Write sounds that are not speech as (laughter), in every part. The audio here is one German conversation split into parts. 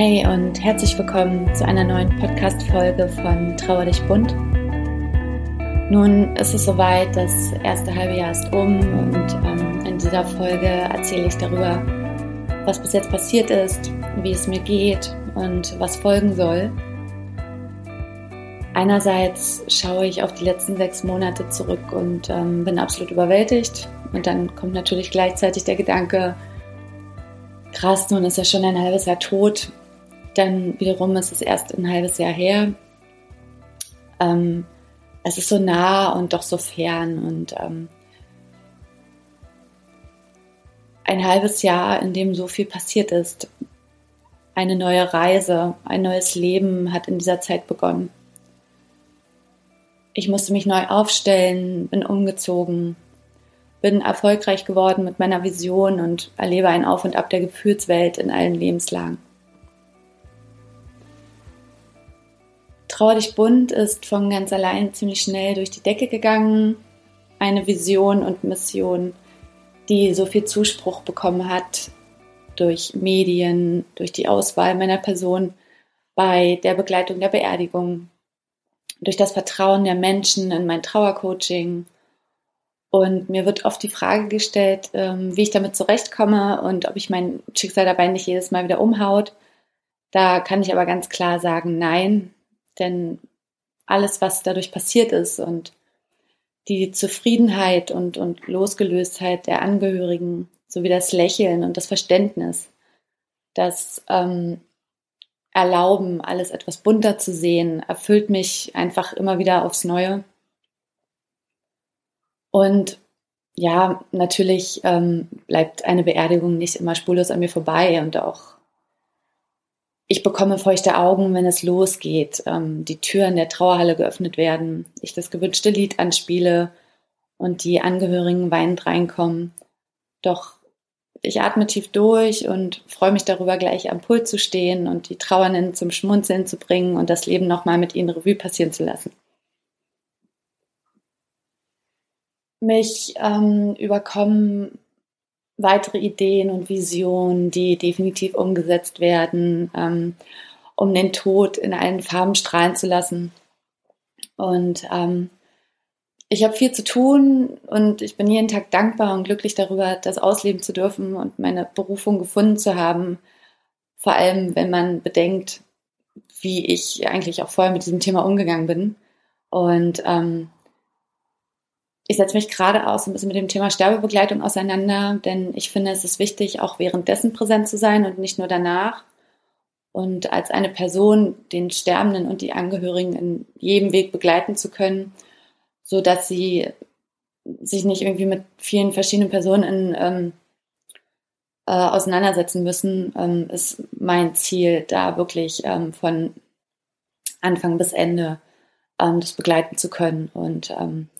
Hey und herzlich willkommen zu einer neuen Podcast-Folge von Trauer dich bunt. Nun ist es soweit, das erste halbe Jahr ist um und ähm, in dieser Folge erzähle ich darüber, was bis jetzt passiert ist, wie es mir geht und was folgen soll. Einerseits schaue ich auf die letzten sechs Monate zurück und ähm, bin absolut überwältigt. Und dann kommt natürlich gleichzeitig der Gedanke, krass, nun ist er schon ein halbes Jahr tot dann wiederum ist es erst ein halbes Jahr her. Ähm, es ist so nah und doch so fern und ähm, ein halbes Jahr, in dem so viel passiert ist. Eine neue Reise, ein neues Leben hat in dieser Zeit begonnen. Ich musste mich neu aufstellen, bin umgezogen, bin erfolgreich geworden mit meiner Vision und erlebe ein Auf und Ab der Gefühlswelt in allen Lebenslagen. Trauer dich bunt ist von ganz allein ziemlich schnell durch die Decke gegangen. Eine Vision und Mission, die so viel Zuspruch bekommen hat durch Medien, durch die Auswahl meiner Person bei der Begleitung der Beerdigung, durch das Vertrauen der Menschen in mein Trauercoaching. Und mir wird oft die Frage gestellt, ähm, wie ich damit zurechtkomme und ob ich mein Schicksal dabei nicht jedes Mal wieder umhaut. Da kann ich aber ganz klar sagen, nein, denn alles, was dadurch passiert ist und die Zufriedenheit und, und Losgelöstheit der Angehörigen sowie das Lächeln und das Verständnis, das ähm, Erlauben, alles etwas bunter zu sehen, erfüllt mich einfach immer wieder aufs Neue. Und ja, natürlich ähm, bleibt eine Beerdigung nicht immer spurlos an mir vorbei und auch ich bekomme feuchte Augen, wenn es losgeht, ähm, die Türen der Trauerhalle geöffnet werden, ich das gewünschte Lied anspiele und die Angehörigen weinend reinkommen. Doch ich atme tief durch und freue mich darüber, gleich am Pult zu stehen und die Trauernden zum Schmunzeln zu bringen und das Leben nochmal mit ihnen Revue passieren zu lassen. Mich ähm, überkommen weitere Ideen und Visionen, die definitiv umgesetzt werden, ähm, um den Tod in allen Farben strahlen zu lassen. Und ähm, ich habe viel zu tun und ich bin jeden Tag dankbar und glücklich darüber, das ausleben zu dürfen und meine Berufung gefunden zu haben. Vor allem, wenn man bedenkt, wie ich eigentlich auch vorher mit diesem Thema umgegangen bin. Und ähm, ich setze mich gerade auch ein bisschen mit dem Thema Sterbebegleitung auseinander, denn ich finde, es ist wichtig, auch währenddessen präsent zu sein und nicht nur danach. Und als eine Person den Sterbenden und die Angehörigen in jedem Weg begleiten zu können, so dass sie sich nicht irgendwie mit vielen verschiedenen Personen in, ähm, äh, auseinandersetzen müssen, ähm, ist mein Ziel, da wirklich ähm, von Anfang bis Ende ähm, das begleiten zu können. Und ähm,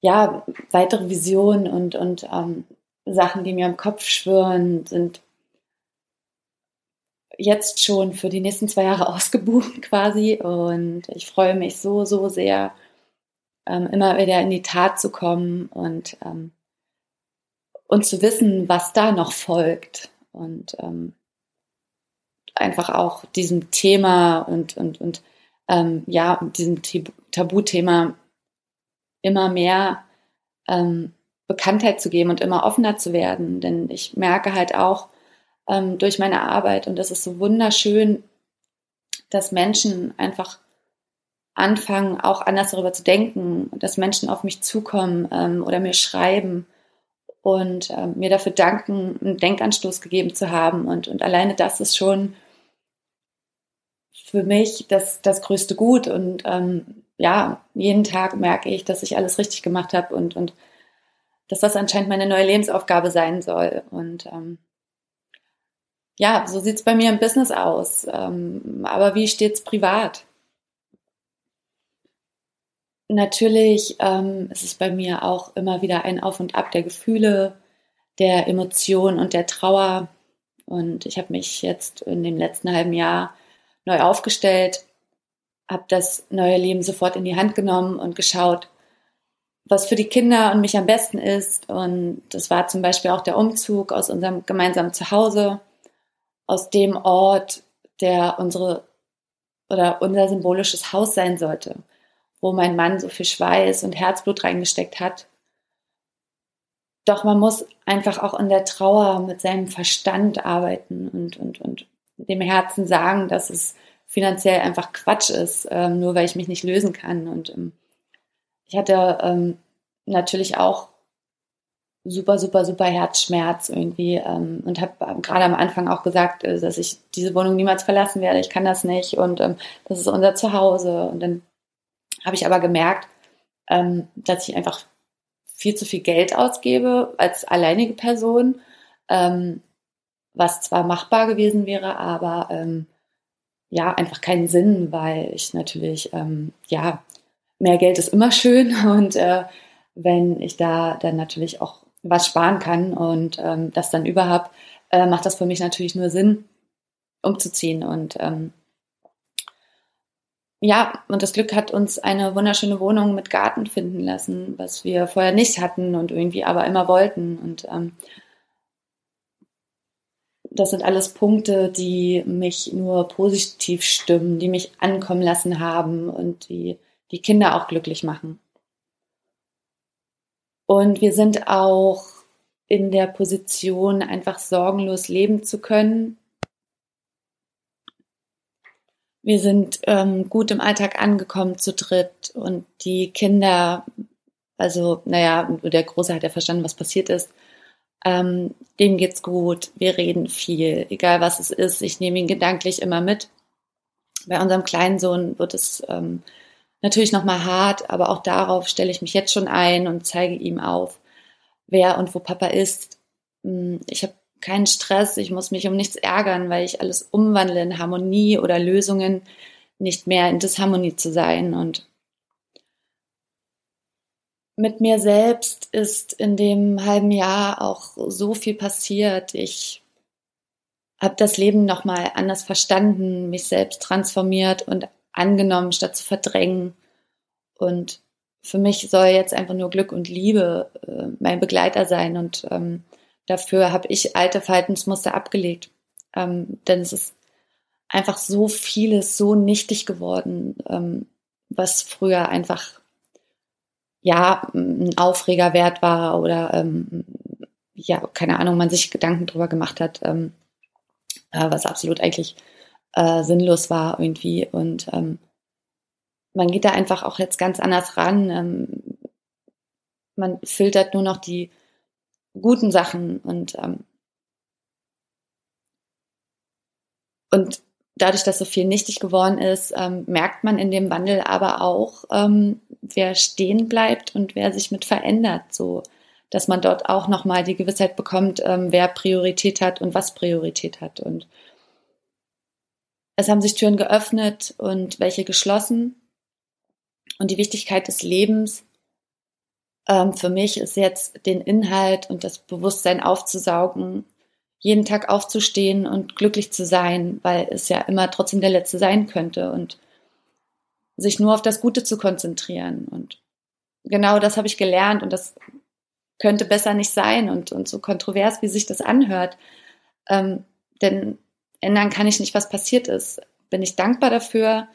ja, weitere Visionen und, und ähm, Sachen, die mir im Kopf schwören, sind jetzt schon für die nächsten zwei Jahre (laughs) ausgebucht quasi. Und ich freue mich so, so sehr, ähm, immer wieder in die Tat zu kommen und, ähm, und zu wissen, was da noch folgt. Und ähm, einfach auch diesem Thema und, und, und ähm, ja, diesem Tabuthema immer mehr ähm, Bekanntheit zu geben und immer offener zu werden. Denn ich merke halt auch ähm, durch meine Arbeit, und das ist so wunderschön, dass Menschen einfach anfangen, auch anders darüber zu denken, dass Menschen auf mich zukommen ähm, oder mir schreiben und ähm, mir dafür danken, einen Denkanstoß gegeben zu haben. Und, und alleine das ist schon für mich das, das größte Gut. Und ähm, ja, jeden Tag merke ich, dass ich alles richtig gemacht habe und, und dass das anscheinend meine neue Lebensaufgabe sein soll. Und ähm, ja, so sieht es bei mir im Business aus. Ähm, aber wie steht es privat? Natürlich ähm, ist es bei mir auch immer wieder ein Auf und Ab der Gefühle, der Emotionen und der Trauer. Und ich habe mich jetzt in dem letzten halben Jahr neu aufgestellt habe das neue Leben sofort in die Hand genommen und geschaut, was für die Kinder und mich am besten ist. Und das war zum Beispiel auch der Umzug aus unserem gemeinsamen Zuhause. aus dem Ort, der unsere oder unser symbolisches Haus sein sollte, wo mein Mann so viel Schweiß und Herzblut reingesteckt hat. Doch man muss einfach auch in der Trauer mit seinem Verstand arbeiten und, und, und dem Herzen sagen, dass es finanziell einfach Quatsch ist, ähm, nur weil ich mich nicht lösen kann. Und ähm, ich hatte ähm, natürlich auch super, super, super Herzschmerz irgendwie ähm, und habe gerade am Anfang auch gesagt, äh, dass ich diese Wohnung niemals verlassen werde. Ich kann das nicht und ähm, das ist unser Zuhause. Und dann habe ich aber gemerkt, ähm, dass ich einfach viel zu viel Geld ausgebe als alleinige Person, was zwar machbar gewesen wäre, aber ja, einfach keinen Sinn, weil ich natürlich, ja, mehr Geld ist immer schön (laughs) und äh, wenn ich da dann natürlich auch was sparen kann und ähm, das dann überhaupt, äh, macht das für mich natürlich nur Sinn, umzuziehen. Und ähm, ja, und das Glück hat uns eine wunderschöne Wohnung mit Garten finden lassen, was wir vorher nicht hatten und irgendwie aber immer wollten. Und ähm, das sind alles Punkte, die mich nur positiv stimmen, die mich ankommen lassen haben und die die Kinder auch glücklich machen. Und wir sind auch in der Position, einfach sorgenlos leben zu können. Wir sind ähm, gut im Alltag angekommen zu dritt und die Kinder, also naja, der Große hat ja verstanden, was passiert ist. Ähm, dem geht's gut, wir reden viel, egal was es ist. Ich nehme ihn gedanklich immer mit. Bei unserem kleinen Sohn wird es ähm, natürlich nochmal hart, aber auch darauf stelle ich mich jetzt schon ein und zeige ihm auf, wer und wo Papa ist. Hm, ich habe keinen Stress, ich muss mich um nichts ärgern, weil ich alles umwandle in Harmonie oder Lösungen, nicht mehr in Disharmonie zu sein. Und mit mir selbst ist in dem halben Jahr auch so viel passiert. Ich habe das Leben nochmal anders verstanden, mich selbst transformiert und angenommen, statt zu verdrängen. Und für mich soll jetzt einfach nur Glück und Liebe äh, mein Begleiter sein. Und ähm, dafür habe ich alte Verhaltensmuster abgelegt. Ähm, denn es ist einfach so vieles so nichtig geworden, ähm, was früher einfach ja ein Aufreger wert war oder ähm, ja, keine Ahnung, man sich Gedanken drüber gemacht hat, ähm, äh, was absolut eigentlich äh, sinnlos war irgendwie. Und ähm, man geht da einfach auch jetzt ganz anders ran. Ähm, man filtert nur noch die guten Sachen und ähm, und dadurch, dass so viel nichtig geworden ist, ähm, merkt man in dem Wandel aber auch, ähm, wer stehen bleibt und wer sich mit verändert, so dass man dort auch nochmal die Gewissheit bekommt, ähm, wer Priorität hat und was Priorität hat. Und es haben sich Türen geöffnet und welche geschlossen. Und die Wichtigkeit des Lebens ähm, für mich ist jetzt den Inhalt und das Bewusstsein aufzusaugen, jeden Tag aufzustehen und glücklich zu sein, weil es ja immer trotzdem der letzte sein könnte und sich nur auf das Gute zu konzentrieren. Und genau das habe ich gelernt und das könnte besser nicht sein und, und so kontrovers, wie sich das anhört. Ähm, denn ändern kann ich nicht, was passiert ist. Bin ich dankbar dafür,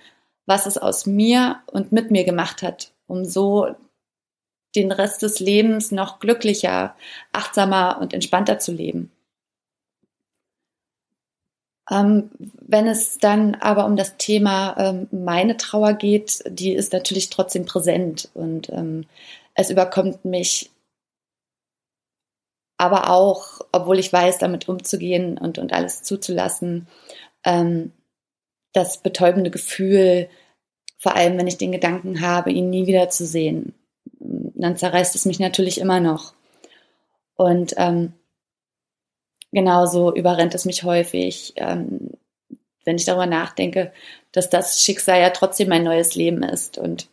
was es aus mir und mit mir gemacht hat, um so den Rest des Lebens noch glücklicher, achtsamer und entspannter zu leben. Ähm, wenn es dann aber um das Thema ähm, meine Trauer geht, die ist natürlich trotzdem präsent und ähm, es überkommt mich aber auch, obwohl ich weiß, damit umzugehen und, und alles zuzulassen, ähm, das betäubende Gefühl, vor allem wenn ich den Gedanken habe, ihn nie wieder zu sehen, dann zerreißt es mich natürlich immer noch. Und ähm, genauso überrennt es mich häufig, ähm, wenn ich darüber nachdenke, dass das Schicksal ja trotzdem mein neues Leben ist. Und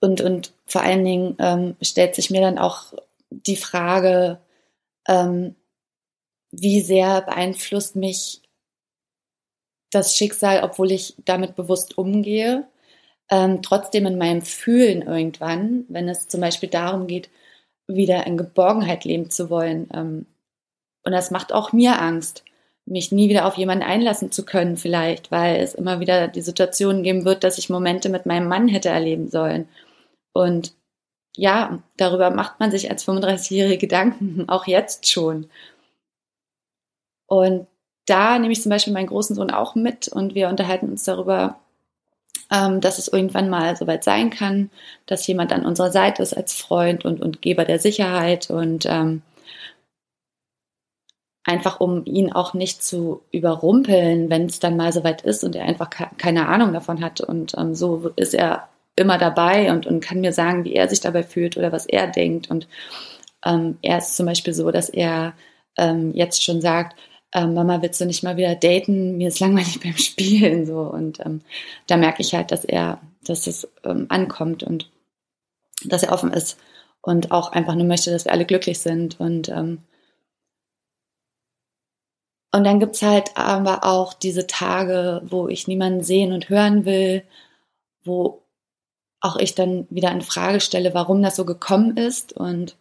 und, und vor allen Dingen ähm, stellt sich mir dann auch die Frage, ähm, wie sehr beeinflusst mich das Schicksal, obwohl ich damit bewusst umgehe, ähm, trotzdem in meinem Fühlen irgendwann, wenn es zum Beispiel darum geht, wieder in Geborgenheit leben zu wollen, ähm, Und das macht auch mir Angst, mich nie wieder auf jemanden einlassen zu können, vielleicht, weil es immer wieder die Situation geben wird, dass ich Momente mit meinem Mann hätte erleben sollen. Und ja, darüber macht man sich als 35-Jährige Gedanken, (laughs) auch jetzt schon. Und da nehme ich zum Beispiel meinen großen Sohn auch mit und wir unterhalten uns darüber, ähm, dass es irgendwann mal soweit sein kann, dass jemand an unserer Seite ist als Freund und, und Geber der Sicherheit und ähm, einfach um ihn auch nicht zu überrumpeln, wenn es dann mal soweit ist und er einfach keine Ahnung davon hat. Und ähm, so ist er immer dabei und, und kann mir sagen, wie er sich dabei fühlt oder was er denkt. Und ähm, er ist zum Beispiel so, dass er ähm, jetzt schon sagt, ähm, Mama, willst du nicht mal wieder daten? Mir ist langweilig (laughs) beim Spielen. So. Und ähm, da merke ich halt, dass er, dass es ähm, ankommt und dass er offen ist und auch einfach nur möchte, dass wir alle glücklich sind. Und ähm, und dann gibt's halt aber auch diese Tage, wo ich niemanden sehen und hören will, wo auch ich dann wieder in Frage stelle, warum das so gekommen ist. Und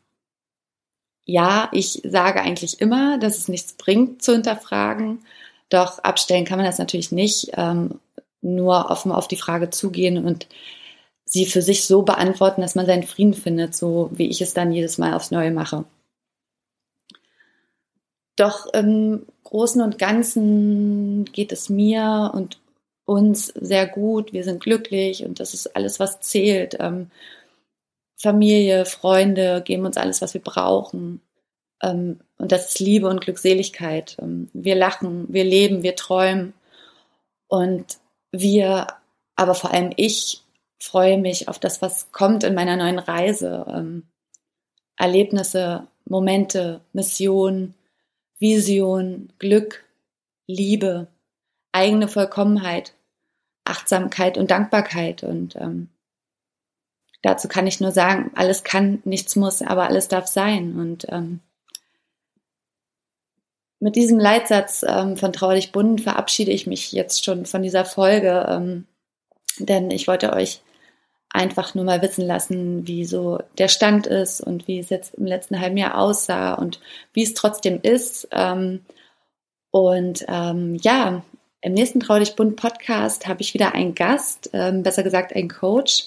ja, ich sage eigentlich immer, dass es nichts bringt zu hinterfragen. Doch abstellen kann man das natürlich nicht. Ähm, nur offen auf die Frage zugehen und sie für sich so beantworten, dass man seinen Frieden findet, so wie ich es dann jedes Mal aufs Neue mache. Doch im Großen und Ganzen geht es mir und uns sehr gut. Wir sind glücklich und das ist alles, was zählt. Ähm, Familie, Freunde geben uns alles, was wir brauchen. Ähm, und das ist Liebe und Glückseligkeit. Ähm, wir lachen, wir leben, wir träumen. Und wir, aber vor allem ich, freue mich auf das, was kommt in meiner neuen Reise. Ähm, Erlebnisse, Momente, Mission, Vision, Glück, Liebe, eigene Vollkommenheit, Achtsamkeit und Dankbarkeit. Und ähm, dazu kann ich nur sagen, alles kann, nichts muss, aber alles darf sein. Und ähm, mit diesem Leitsatz ähm, von Trauerlich Bunt verabschiede ich mich jetzt schon von dieser Folge, ähm, denn ich wollte euch einfach nur mal wissen lassen, wie so der Stand ist und wie es jetzt im letzten halben Jahr aussah und wie es trotzdem ist. Ähm, und ähm, ja, im nächsten Traulich Bunt Podcast habe ich wieder einen Gast, ähm, besser gesagt einen Coach.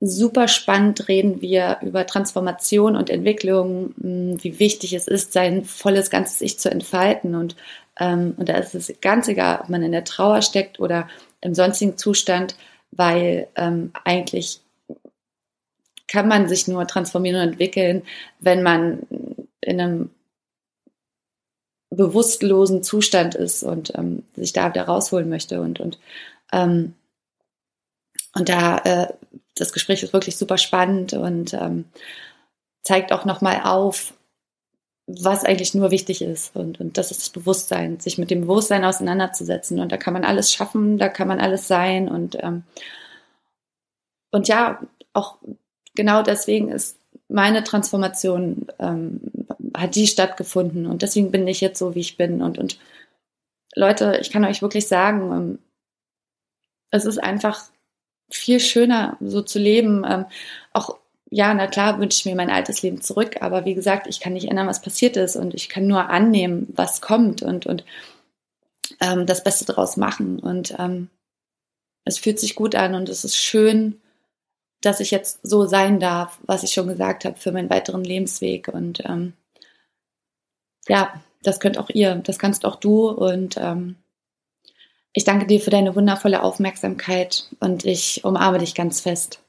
Super spannend reden wir über Transformation und Entwicklung, wie wichtig es ist, sein volles ganzes Ich zu entfalten. Und, ähm, und da ist es ganz egal, ob man in der Trauer steckt oder im sonstigen Zustand weil ähm, eigentlich kann man sich nur transformieren und entwickeln, wenn man in einem bewusstlosen Zustand ist und ähm, sich da wieder rausholen möchte und und ähm, und da äh, das Gespräch ist wirklich super spannend und ähm, zeigt auch noch mal auf, was eigentlich nur wichtig ist und und das ist das Bewusstsein, sich mit dem Bewusstsein auseinanderzusetzen und da kann man alles schaffen, da kann man alles sein und ähm, und ja, auch genau deswegen ist meine Transformation, ähm, hat die stattgefunden und deswegen bin ich jetzt so, wie ich bin. Und, und Leute, ich kann euch wirklich sagen, ähm, es ist einfach viel schöner, so zu leben. Ähm, auch, ja, na klar, wünsche ich mir mein altes Leben zurück, aber wie gesagt, ich kann nicht ändern, was passiert ist und ich kann nur annehmen, was kommt und, und ähm, das Beste daraus machen. Und ähm, es fühlt sich gut an und es ist schön, dass ich jetzt so sein darf, was ich schon gesagt habe, für meinen weiteren Lebensweg. Und ähm, ja, das könnt auch ihr, das kannst auch du. Und ähm, ich danke dir für deine wundervolle Aufmerksamkeit und ich umarme dich ganz fest.